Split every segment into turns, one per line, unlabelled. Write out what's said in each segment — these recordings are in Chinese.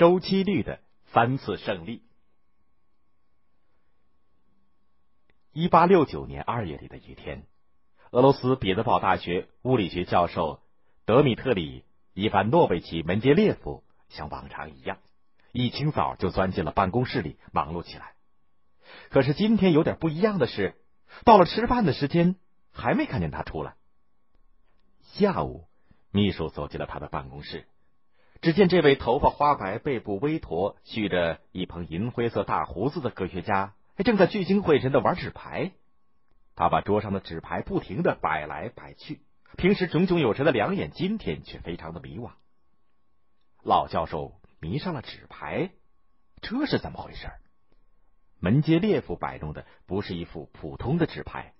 周期率的三次胜利。一八六九年二月里的一天，俄罗斯彼得堡大学物理学教授德米特里·伊凡诺维奇·门捷列夫像往常一样，一清早就钻进了办公室里忙碌起来。可是今天有点不一样的是，到了吃饭的时间，还没看见他出来。下午，秘书走进了他的办公室，只见这位头发花白、背部微驼、蓄着一蓬银灰色大胡子的科学家。正在聚精会神的玩纸牌，他把桌上的纸牌不停的摆来摆去，平时炯炯有神的两眼今天却非常的迷惘。老教授迷上了纸牌，这是怎么回事？门捷列夫摆弄的不是一副普通的纸牌，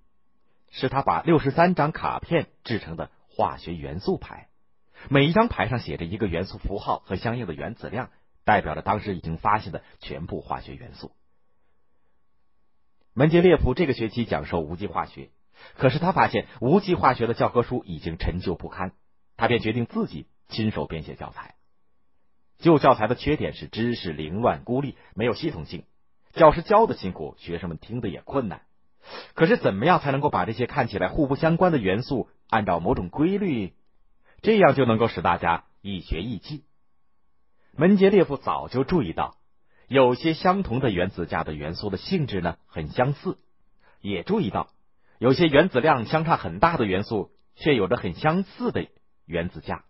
是他把六十三张卡片制成的化学元素牌，每一张牌上写着一个元素符号和相应的原子量，代表着当时已经发现的全部化学元素。门捷列夫这个学期讲授无机化学，可是他发现无机化学的教科书已经陈旧不堪，他便决定自己亲手编写教材。旧教材的缺点是知识凌乱孤立，没有系统性，教师教的辛苦，学生们听的也困难。可是怎么样才能够把这些看起来互不相关的元素按照某种规律，这样就能够使大家一学一记？门捷列夫早就注意到。有些相同的原子价的元素的性质呢很相似，也注意到有些原子量相差很大的元素却有着很相似的原子价。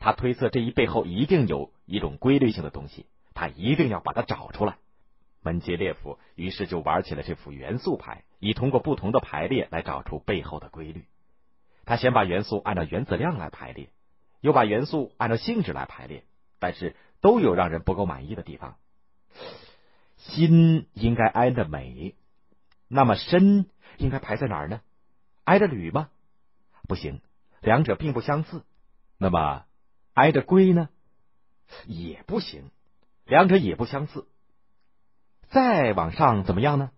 他推测这一背后一定有一种规律性的东西，他一定要把它找出来。门捷列夫于是就玩起了这副元素牌，以通过不同的排列来找出背后的规律。他先把元素按照原子量来排列，又把元素按照性质来排列，但是。都有让人不够满意的地方。心应该挨着镁，那么砷应该排在哪儿呢？挨着铝吗？不行，两者并不相似。那么挨着硅呢？也不行，两者也不相似。再往上怎么样呢？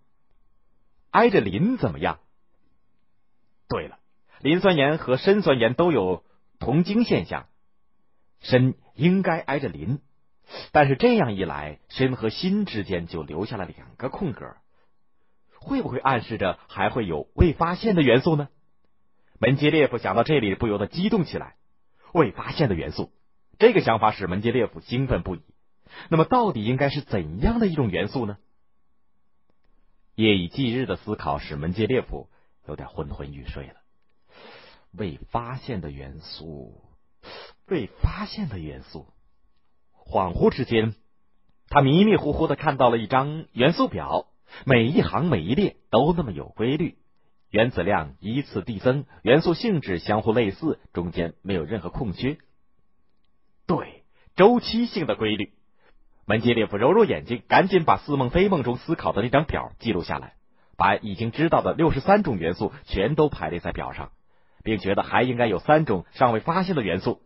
挨着磷怎么样？对了，磷酸盐和砷酸盐都有同晶现象，砷应该挨着磷。但是这样一来，砷和锌之间就留下了两个空格，会不会暗示着还会有未发现的元素呢？门捷列夫想到这里，不由得激动起来。未发现的元素，这个想法使门捷列夫兴奋不已。那么，到底应该是怎样的一种元素呢？夜以继日的思考使门捷列夫有点昏昏欲睡了。未发现的元素，未发现的元素。恍惚之间，他迷迷糊糊的看到了一张元素表，每一行每一列都那么有规律，原子量依次递增，元素性质相互类似，中间没有任何空缺。对，周期性的规律。门捷列夫揉揉眼睛，赶紧把似梦非梦中思考的那张表记录下来，把已经知道的六十三种元素全都排列在表上，并觉得还应该有三种尚未发现的元素。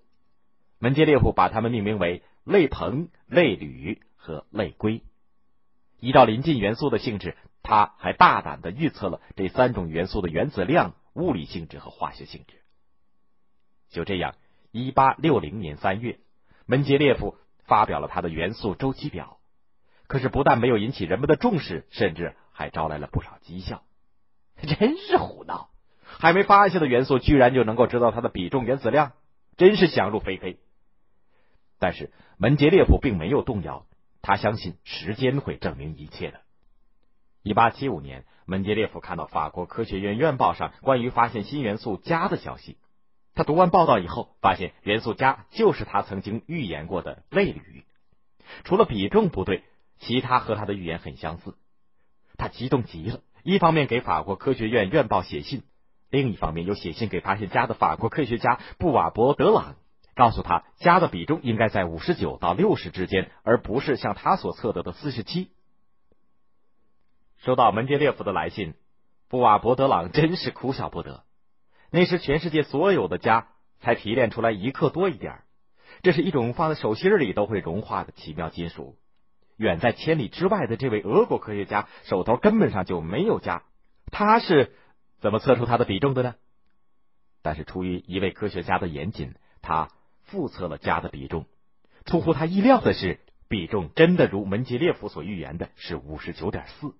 门捷列夫把它们命名为。类硼、类铝和类硅，依照临近元素的性质，他还大胆的预测了这三种元素的原子量、物理性质和化学性质。就这样，一八六零年三月，门捷列夫发表了他的元素周期表。可是，不但没有引起人们的重视，甚至还招来了不少讥笑。真是胡闹！还没发现的元素，居然就能够知道它的比重、原子量，真是想入非非。但是门捷列夫并没有动摇，他相信时间会证明一切的。一八七五年，门捷列夫看到法国科学院院报上关于发现新元素镓的消息，他读完报道以后，发现元素镓就是他曾经预言过的类铝，除了比重不对，其他和他的预言很相似。他激动极了，一方面给法国科学院院报写信，另一方面又写信给发现镓的法国科学家布瓦伯德朗。告诉他，镓的比重应该在五十九到六十之间，而不是像他所测得的四十七。收到门捷列夫的来信，布瓦伯德朗真是哭笑不得。那时全世界所有的镓才提炼出来一克多一点，这是一种放在手心里都会融化的奇妙金属。远在千里之外的这位俄国科学家手头根本上就没有镓，他是怎么测出它的比重的呢？但是出于一位科学家的严谨，他。复测了镓的比重，出乎他意料的是，比重真的如门捷列夫所预言的是五十九点四。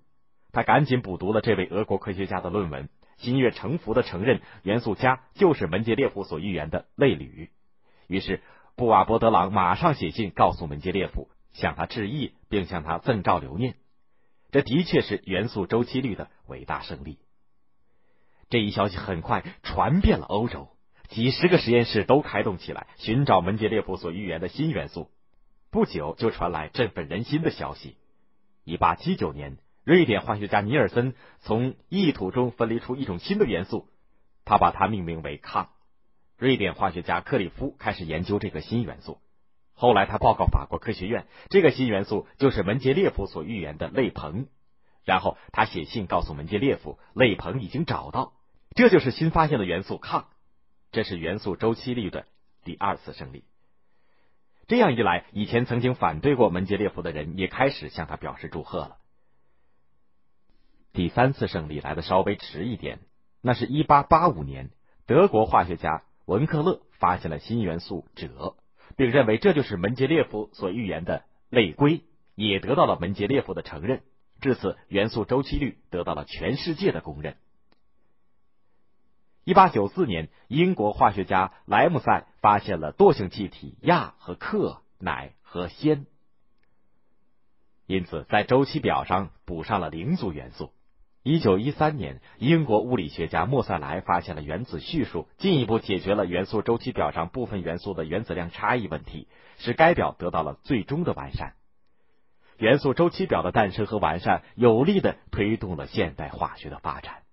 他赶紧补读了这位俄国科学家的论文，心悦诚服的承认元素镓就是门捷列夫所预言的类铝。于是布瓦伯德朗马上写信告诉门捷列夫，向他致意，并向他赠照留念。这的确是元素周期律的伟大胜利。这一消息很快传遍了欧洲，几十个实验室都开动起来，寻找门捷列夫所预言的新元素。不久就传来振奋人心的消息：一八七九年，瑞典化学家尼尔森从异土中分离出一种新的元素，他把它命名为抗。瑞典化学家克里夫开始研究这个新元素。后来他报告法国科学院，这个新元素就是门捷列夫所预言的类硼。然后他写信告诉门捷列夫，类硼已经找到。这就是新发现的元素抗，这是元素周期律的第二次胜利。这样一来，以前曾经反对过门捷列夫的人也开始向他表示祝贺了。第三次胜利来的稍微迟一点，那是一八八五年，德国化学家文克勒发现了新元素锗，并认为这就是门捷列夫所预言的类硅，也得到了门捷列夫的承认。至此，元素周期律得到了全世界的公认。一八九四年，英国化学家莱姆塞发现了惰性气体氩和氪、氖和氙，因此在周期表上补上了零组元素。一九一三年，英国物理学家莫塞莱发现了原子序数，进一步解决了元素周期表上部分元素的原子量差异问题，使该表得到了最终的完善。元素周期表的诞生和完善，有力的推动了现代化学的发展。